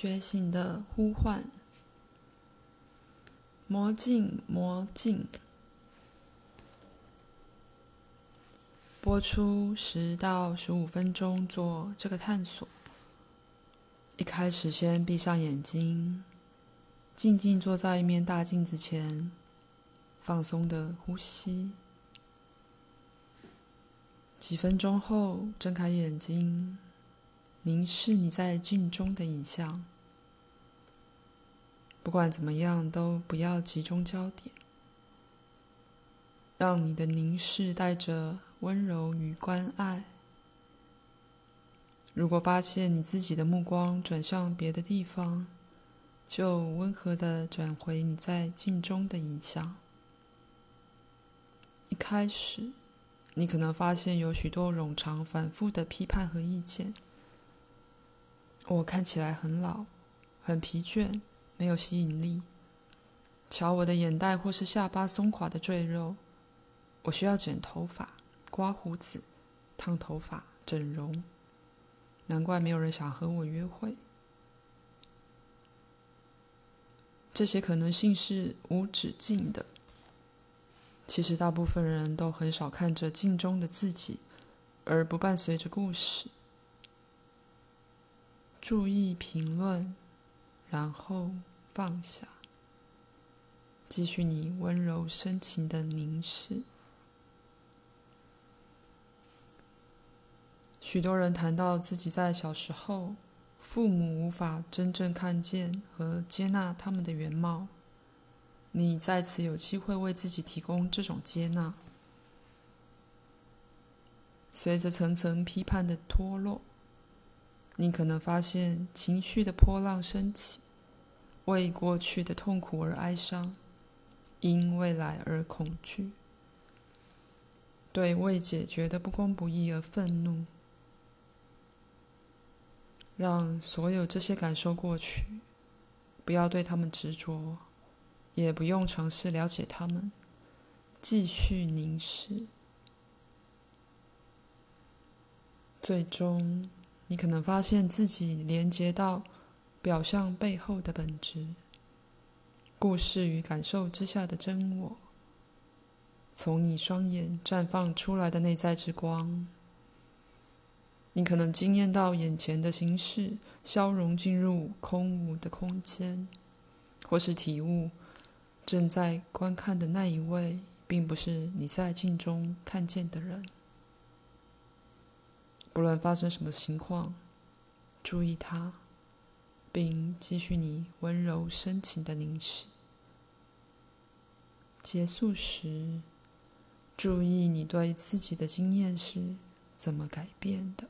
觉醒的呼唤，魔镜，魔镜，播出十到十五分钟做这个探索。一开始，先闭上眼睛，静静坐在一面大镜子前，放松的呼吸。几分钟后，睁开眼睛，凝视你在镜中的影像。不管怎么样，都不要集中焦点，让你的凝视带着温柔与关爱。如果发现你自己的目光转向别的地方，就温和地转回你在镜中的影像。一开始，你可能发现有许多冗长反复的批判和意见。我看起来很老，很疲倦。没有吸引力。瞧我的眼袋或是下巴松垮的赘肉，我需要剪头发、刮胡子、烫头发、整容。难怪没有人想和我约会。这些可能性是无止境的。其实大部分人都很少看着镜中的自己，而不伴随着故事。注意评论，然后。放下，继续你温柔深情的凝视。许多人谈到自己在小时候，父母无法真正看见和接纳他们的原貌。你在此有机会为自己提供这种接纳。随着层层批判的脱落，你可能发现情绪的波浪升起。为过去的痛苦而哀伤，因未来而恐惧，对未解决的不公不义而愤怒。让所有这些感受过去，不要对他们执着，也不用尝试了解他们，继续凝视。最终，你可能发现自己连接到。表象背后的本质，故事与感受之下的真我，从你双眼绽放出来的内在之光，你可能惊艳到眼前的形式消融进入空无的空间，或是体悟正在观看的那一位，并不是你在镜中看见的人。不论发生什么情况，注意它。并继续你温柔深情的凝视。结束时，注意你对自己的经验是怎么改变的。